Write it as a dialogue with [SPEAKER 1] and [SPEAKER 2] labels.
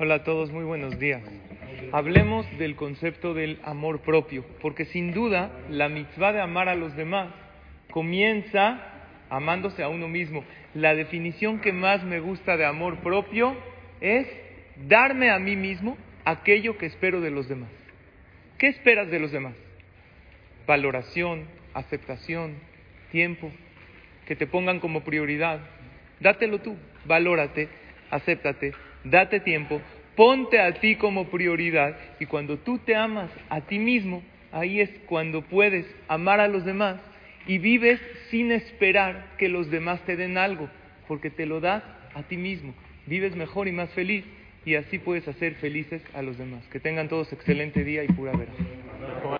[SPEAKER 1] Hola a todos, muy buenos días. Hablemos del concepto del amor propio, porque sin duda la mitzvah de amar a los demás comienza amándose a uno mismo. La definición que más me gusta de amor propio es darme a mí mismo aquello que espero de los demás. ¿Qué esperas de los demás? Valoración, aceptación, tiempo, que te pongan como prioridad. Dátelo tú, valórate, acéptate, date tiempo, ponte a ti como prioridad y cuando tú te amas a ti mismo, ahí es cuando puedes amar a los demás y vives sin esperar que los demás te den algo, porque te lo das a ti mismo. Vives mejor y más feliz y así puedes hacer felices a los demás. Que tengan todos excelente día y pura vera.